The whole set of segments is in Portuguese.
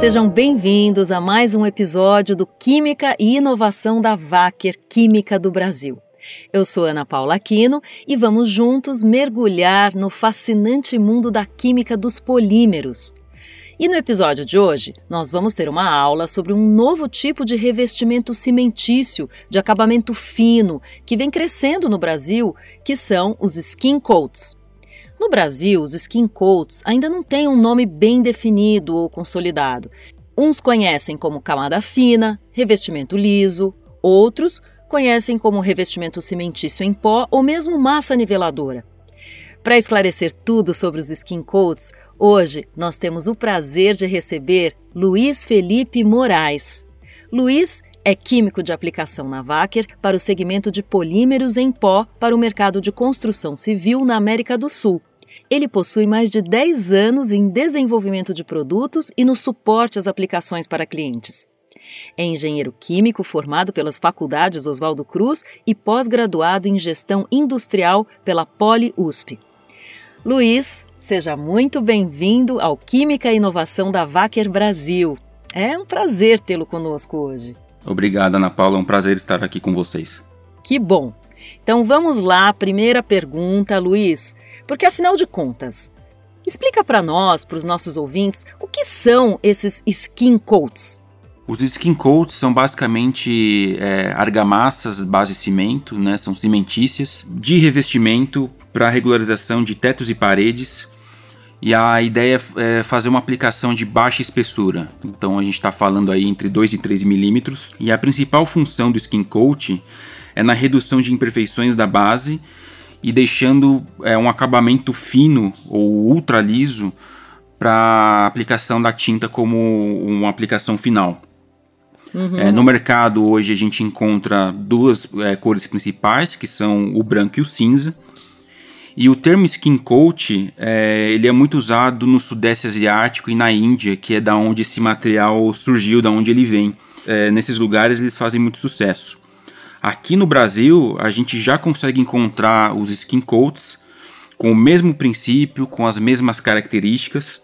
Sejam bem-vindos a mais um episódio do Química e Inovação da Wacker Química do Brasil. Eu sou Ana Paula Aquino e vamos juntos mergulhar no fascinante mundo da química dos polímeros. E no episódio de hoje, nós vamos ter uma aula sobre um novo tipo de revestimento cimentício de acabamento fino que vem crescendo no Brasil, que são os skin coats. No Brasil, os skin coats ainda não têm um nome bem definido ou consolidado. Uns conhecem como camada fina, revestimento liso, outros conhecem como revestimento cimentício em pó ou mesmo massa niveladora. Para esclarecer tudo sobre os skin coats, hoje nós temos o prazer de receber Luiz Felipe Moraes. Luiz é químico de aplicação na Wacker para o segmento de polímeros em pó para o mercado de construção civil na América do Sul. Ele possui mais de 10 anos em desenvolvimento de produtos e no suporte às aplicações para clientes. É engenheiro químico formado pelas faculdades Oswaldo Cruz e pós-graduado em gestão industrial pela Poli USP. Luiz, seja muito bem-vindo ao Química e Inovação da Wacker Brasil. É um prazer tê-lo conosco hoje. Obrigado, Ana Paula. É um prazer estar aqui com vocês. Que bom. Então vamos lá, primeira pergunta, Luiz, porque afinal de contas, explica para nós, para os nossos ouvintes, o que são esses skin coats? Os skin coats são basicamente é, argamassas base cimento, né, são cimentícias, de revestimento para regularização de tetos e paredes. E a ideia é fazer uma aplicação de baixa espessura. Então a gente está falando aí entre 2 e 3 milímetros. E a principal função do skin coat é na redução de imperfeições da base e deixando é, um acabamento fino ou ultra liso para aplicação da tinta como uma aplicação final. Uhum. É, no mercado hoje a gente encontra duas é, cores principais, que são o branco e o cinza. E o termo skin coat, é, ele é muito usado no sudeste asiático e na Índia, que é da onde esse material surgiu, da onde ele vem. É, nesses lugares eles fazem muito sucesso. Aqui no Brasil, a gente já consegue encontrar os skin coats com o mesmo princípio, com as mesmas características,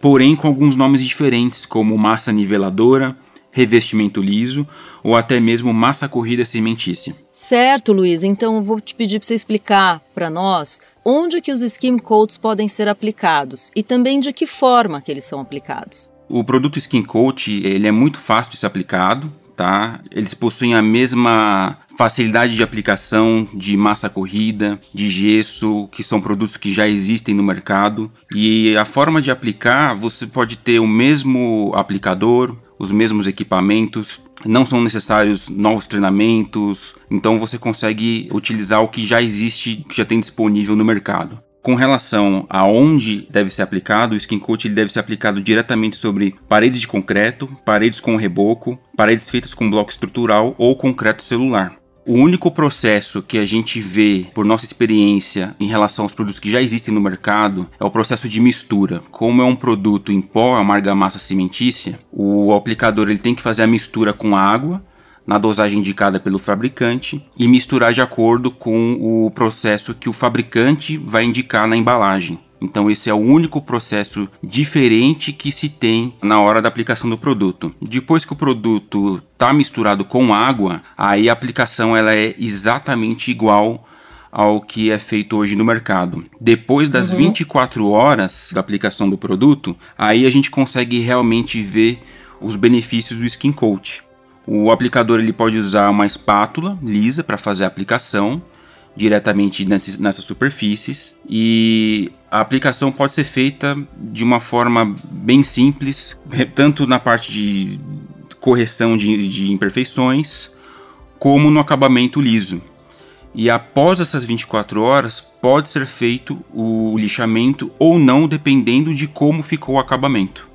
porém com alguns nomes diferentes, como massa niveladora, revestimento liso ou até mesmo massa corrida cimentícia. Certo, Luiz. Então eu vou te pedir para você explicar para nós onde que os skim coats podem ser aplicados e também de que forma que eles são aplicados. O produto skin coat ele é muito fácil de ser aplicado, tá? Eles possuem a mesma facilidade de aplicação de massa corrida, de gesso, que são produtos que já existem no mercado. E a forma de aplicar, você pode ter o mesmo aplicador, os mesmos equipamentos, não são necessários novos treinamentos, então você consegue utilizar o que já existe, que já tem disponível no mercado. Com relação a onde deve ser aplicado, o skin coat ele deve ser aplicado diretamente sobre paredes de concreto, paredes com reboco, paredes feitas com bloco estrutural ou concreto celular. O único processo que a gente vê, por nossa experiência, em relação aos produtos que já existem no mercado, é o processo de mistura. Como é um produto em pó, é uma argamassa cimentícia, o aplicador ele tem que fazer a mistura com água, na dosagem indicada pelo fabricante, e misturar de acordo com o processo que o fabricante vai indicar na embalagem. Então esse é o único processo diferente que se tem na hora da aplicação do produto. Depois que o produto está misturado com água, aí a aplicação ela é exatamente igual ao que é feito hoje no mercado. Depois das uhum. 24 horas da aplicação do produto, aí a gente consegue realmente ver os benefícios do skin coat. O aplicador ele pode usar uma espátula lisa para fazer a aplicação diretamente nessas superfícies e a aplicação pode ser feita de uma forma bem simples, tanto na parte de correção de, de imperfeições, como no acabamento liso. E após essas 24 horas, pode ser feito o lixamento ou não, dependendo de como ficou o acabamento.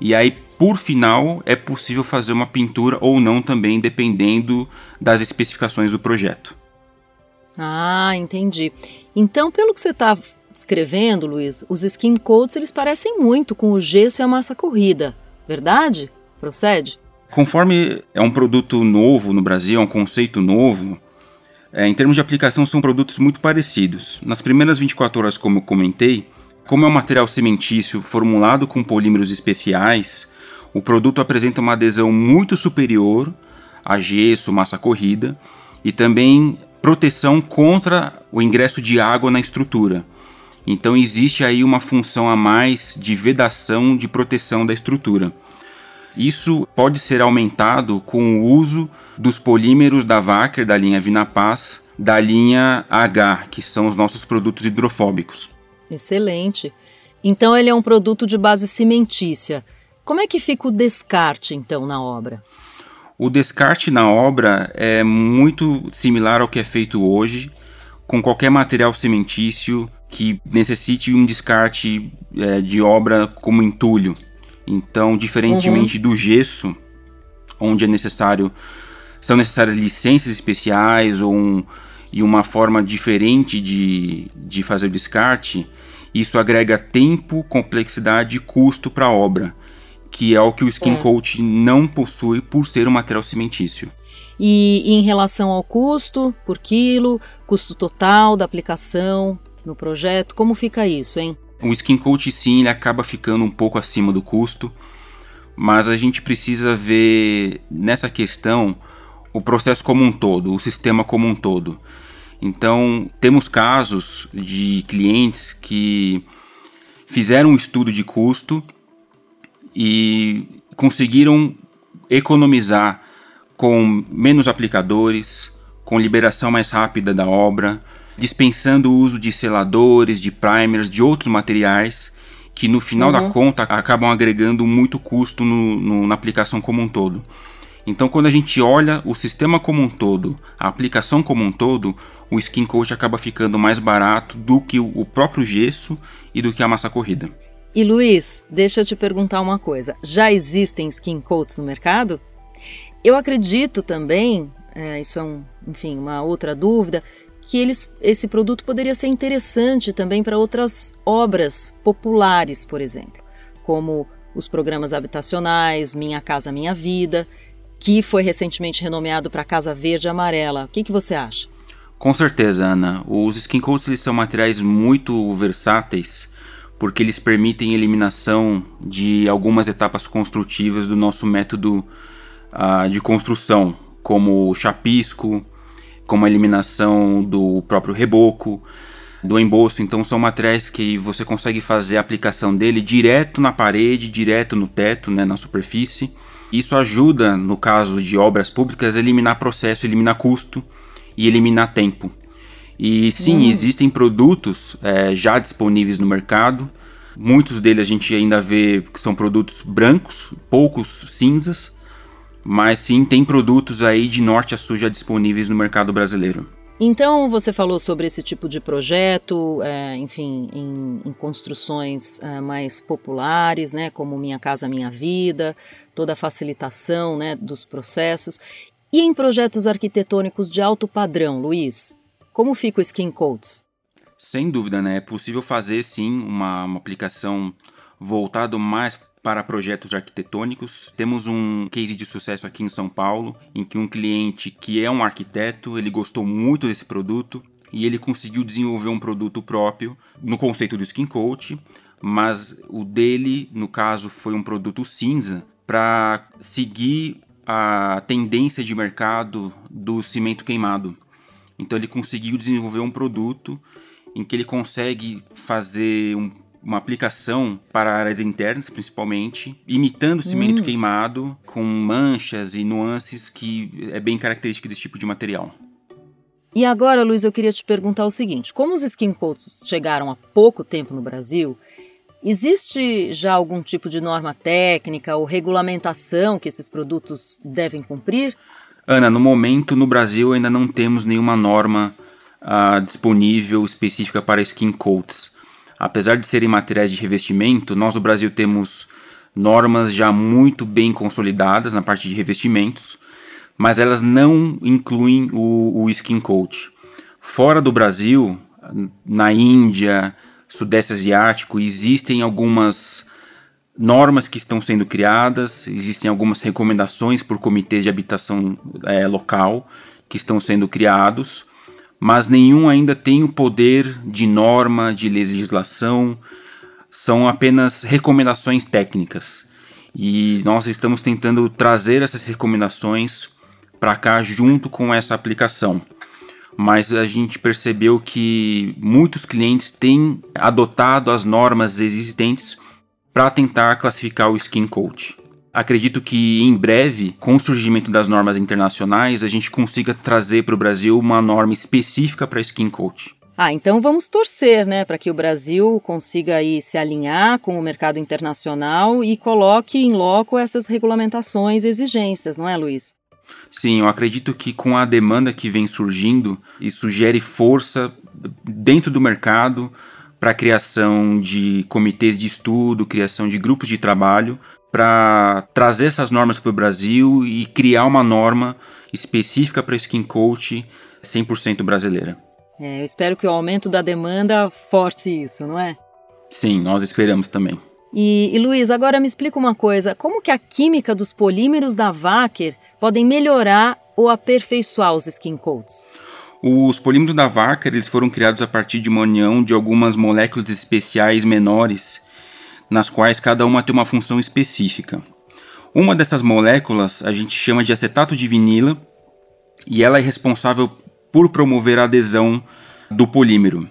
E aí, por final, é possível fazer uma pintura ou não também, dependendo das especificações do projeto. Ah, entendi. Então, pelo que você está descrevendo, Luiz, os skin coats eles parecem muito com o gesso e a massa corrida, verdade? Procede? Conforme é um produto novo no Brasil, é um conceito novo, é, em termos de aplicação são produtos muito parecidos. Nas primeiras 24 horas, como eu comentei, Como é um material cimentício formulado com polímeros especiais, o produto apresenta uma adesão muito superior a gesso, massa corrida e também proteção contra o ingresso de água na estrutura. Então existe aí uma função a mais de vedação de proteção da estrutura. Isso pode ser aumentado com o uso dos polímeros da Wacker, da linha Vinapaz, da linha H, que são os nossos produtos hidrofóbicos. Excelente. Então ele é um produto de base cimentícia. Como é que fica o descarte então na obra? O descarte na obra é muito similar ao que é feito hoje, com qualquer material cimentício que necessite um descarte é, de obra como entulho. Então, diferentemente uhum. do gesso, onde é necessário são necessárias licenças especiais ou um, e uma forma diferente de, de fazer o descarte, isso agrega tempo, complexidade e custo para a obra, que é o que o skin coat não possui por ser um material cimentício. E, e em relação ao custo por quilo, custo total da aplicação no projeto, como fica isso, hein? O skin coat sim, ele acaba ficando um pouco acima do custo, mas a gente precisa ver nessa questão o processo como um todo, o sistema como um todo. Então, temos casos de clientes que fizeram um estudo de custo e conseguiram economizar com menos aplicadores, com liberação mais rápida da obra, dispensando o uso de seladores, de primers, de outros materiais que no final uhum. da conta acabam agregando muito custo no, no, na aplicação como um todo. Então, quando a gente olha o sistema como um todo, a aplicação como um todo, o skin coat acaba ficando mais barato do que o próprio gesso e do que a massa corrida. E Luiz, deixa eu te perguntar uma coisa: já existem skin coats no mercado? Eu acredito também, é, isso é um, enfim, uma outra dúvida, que eles, esse produto poderia ser interessante também para outras obras populares, por exemplo, como os programas habitacionais, Minha Casa Minha Vida, que foi recentemente renomeado para Casa Verde Amarela. O que, que você acha? Com certeza, Ana. Os skin coats eles são materiais muito versáteis porque eles permitem eliminação de algumas etapas construtivas do nosso método uh, de construção, como o chapisco, como a eliminação do próprio reboco, do embolso. Então são materiais que você consegue fazer a aplicação dele direto na parede, direto no teto, né, na superfície. Isso ajuda, no caso de obras públicas, a eliminar processo, eliminar custo e eliminar tempo. E sim, hum. existem produtos é, já disponíveis no mercado. Muitos deles a gente ainda vê que são produtos brancos, poucos cinzas mas sim tem produtos aí de norte a sul já disponíveis no mercado brasileiro. Então, você falou sobre esse tipo de projeto, é, enfim, em, em construções é, mais populares, né, como Minha Casa Minha Vida, toda a facilitação né, dos processos. E em projetos arquitetônicos de alto padrão, Luiz, como fica o Skin Coats? Sem dúvida, né? É possível fazer sim uma, uma aplicação voltado mais para projetos arquitetônicos. Temos um case de sucesso aqui em São Paulo, em que um cliente que é um arquiteto, ele gostou muito desse produto e ele conseguiu desenvolver um produto próprio no conceito do skin coat, mas o dele, no caso, foi um produto cinza para seguir a tendência de mercado do cimento queimado. Então ele conseguiu desenvolver um produto em que ele consegue fazer um uma aplicação para áreas internas, principalmente, imitando cimento hum. queimado, com manchas e nuances que é bem característico desse tipo de material. E agora, Luiz, eu queria te perguntar o seguinte: como os skin coats chegaram há pouco tempo no Brasil, existe já algum tipo de norma técnica ou regulamentação que esses produtos devem cumprir? Ana, no momento no Brasil ainda não temos nenhuma norma uh, disponível específica para skin coats. Apesar de serem materiais de revestimento, nós no Brasil temos normas já muito bem consolidadas na parte de revestimentos, mas elas não incluem o, o skin coat. Fora do Brasil, na Índia, Sudeste Asiático, existem algumas normas que estão sendo criadas, existem algumas recomendações por comitês de habitação é, local que estão sendo criados, mas nenhum ainda tem o poder de norma, de legislação, são apenas recomendações técnicas. E nós estamos tentando trazer essas recomendações para cá junto com essa aplicação. Mas a gente percebeu que muitos clientes têm adotado as normas existentes para tentar classificar o skin coat. Acredito que em breve, com o surgimento das normas internacionais, a gente consiga trazer para o Brasil uma norma específica para skin coat. Ah, então vamos torcer, né, para que o Brasil consiga aí se alinhar com o mercado internacional e coloque em loco essas regulamentações e exigências, não é, Luiz? Sim, eu acredito que com a demanda que vem surgindo, isso gere força dentro do mercado para a criação de comitês de estudo, criação de grupos de trabalho, para trazer essas normas para o Brasil e criar uma norma específica para skin coach 100% brasileira. É, eu espero que o aumento da demanda force isso, não é? Sim, nós esperamos também. E, e Luiz, agora me explica uma coisa: como que a química dos polímeros da Wacker podem melhorar ou aperfeiçoar os skin coats? Os polímeros da Wacker eles foram criados a partir de uma união de algumas moléculas especiais menores, nas quais cada uma tem uma função específica. Uma dessas moléculas a gente chama de acetato de vinila e ela é responsável por promover a adesão do polímero.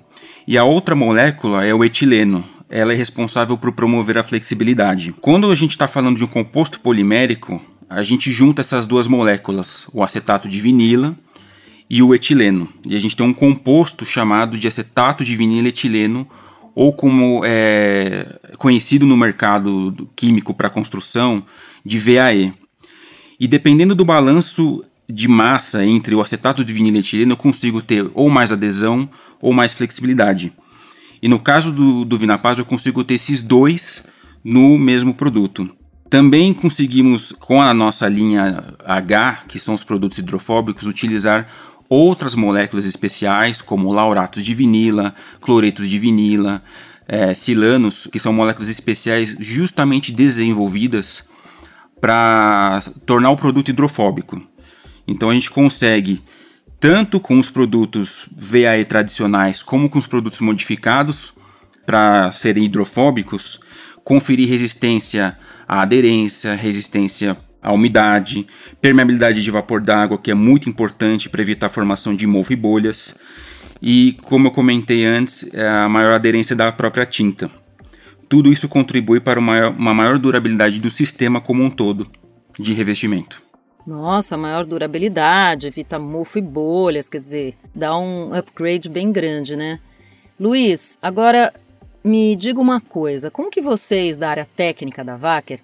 E a outra molécula é o etileno. Ela é responsável por promover a flexibilidade. Quando a gente está falando de um composto polimérico, a gente junta essas duas moléculas, o acetato de vinila e o etileno. E a gente tem um composto chamado de acetato de vinila etileno, ou como é conhecido no mercado químico para construção, de VAE. E dependendo do balanço de massa entre o acetato de vinilo e etileno, eu consigo ter ou mais adesão ou mais flexibilidade. E no caso do, do Vinapaz, eu consigo ter esses dois no mesmo produto. Também conseguimos, com a nossa linha H, que são os produtos hidrofóbicos, utilizar outras moléculas especiais, como lauratos de vinila, cloretos de vinila, é, silanos, que são moléculas especiais justamente desenvolvidas para tornar o produto hidrofóbico. Então a gente consegue, tanto com os produtos VAE tradicionais, como com os produtos modificados para serem hidrofóbicos, conferir resistência à aderência, resistência à umidade, permeabilidade de vapor d'água, que é muito importante para evitar a formação de mofo e bolhas, e, como eu comentei antes, é a maior aderência da própria tinta. Tudo isso contribui para uma maior durabilidade do sistema como um todo de revestimento. Nossa, maior durabilidade, evita mofo e bolhas, quer dizer, dá um upgrade bem grande, né? Luiz, agora me diga uma coisa, como que vocês da área técnica da Wacker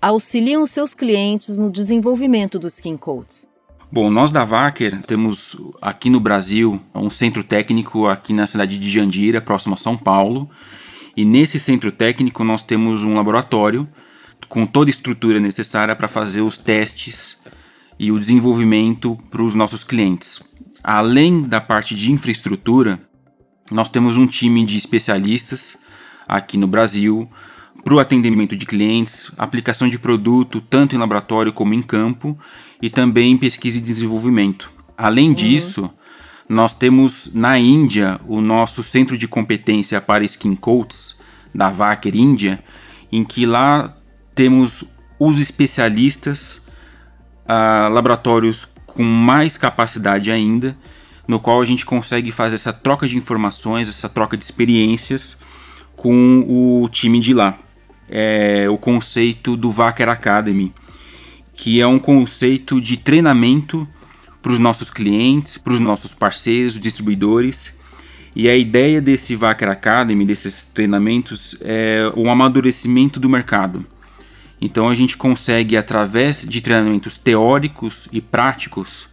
auxiliam seus clientes no desenvolvimento dos skin coats? Bom, nós da Wacker temos aqui no Brasil um centro técnico aqui na cidade de Jandira, próximo a São Paulo. E nesse centro técnico nós temos um laboratório com toda a estrutura necessária para fazer os testes e o desenvolvimento para os nossos clientes. Além da parte de infraestrutura, nós temos um time de especialistas aqui no Brasil para o atendimento de clientes, aplicação de produto tanto em laboratório como em campo e também pesquisa e desenvolvimento. Além uhum. disso, nós temos na Índia o nosso centro de competência para skin coats da Vaker Índia, em que lá temos os especialistas uh, laboratórios com mais capacidade ainda, no qual a gente consegue fazer essa troca de informações, essa troca de experiências com o time de lá. É o conceito do Vacker Academy, que é um conceito de treinamento para os nossos clientes, para os nossos parceiros, distribuidores. E a ideia desse Vacker Academy, desses treinamentos, é o amadurecimento do mercado. Então a gente consegue, através de treinamentos teóricos e práticos,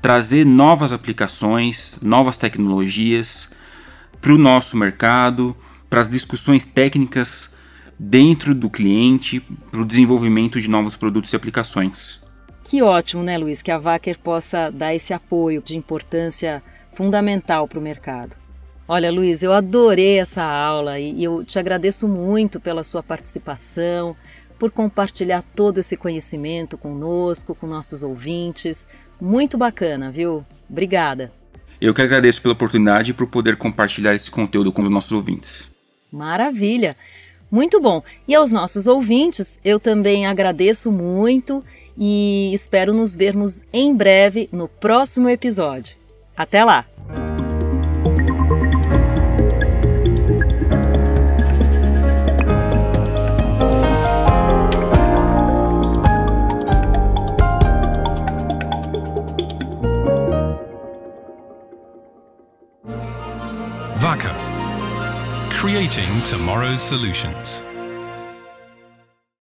trazer novas aplicações, novas tecnologias para o nosso mercado, para as discussões técnicas dentro do cliente, para o desenvolvimento de novos produtos e aplicações. Que ótimo, né, Luiz, que a Vacker possa dar esse apoio de importância fundamental para o mercado. Olha, Luiz, eu adorei essa aula e eu te agradeço muito pela sua participação, por compartilhar todo esse conhecimento conosco, com nossos ouvintes. Muito bacana, viu? Obrigada. Eu que agradeço pela oportunidade e por poder compartilhar esse conteúdo com os nossos ouvintes. Maravilha! Muito bom. E aos nossos ouvintes, eu também agradeço muito e espero nos vermos em breve no próximo episódio. Até lá! Creating tomorrow's solutions.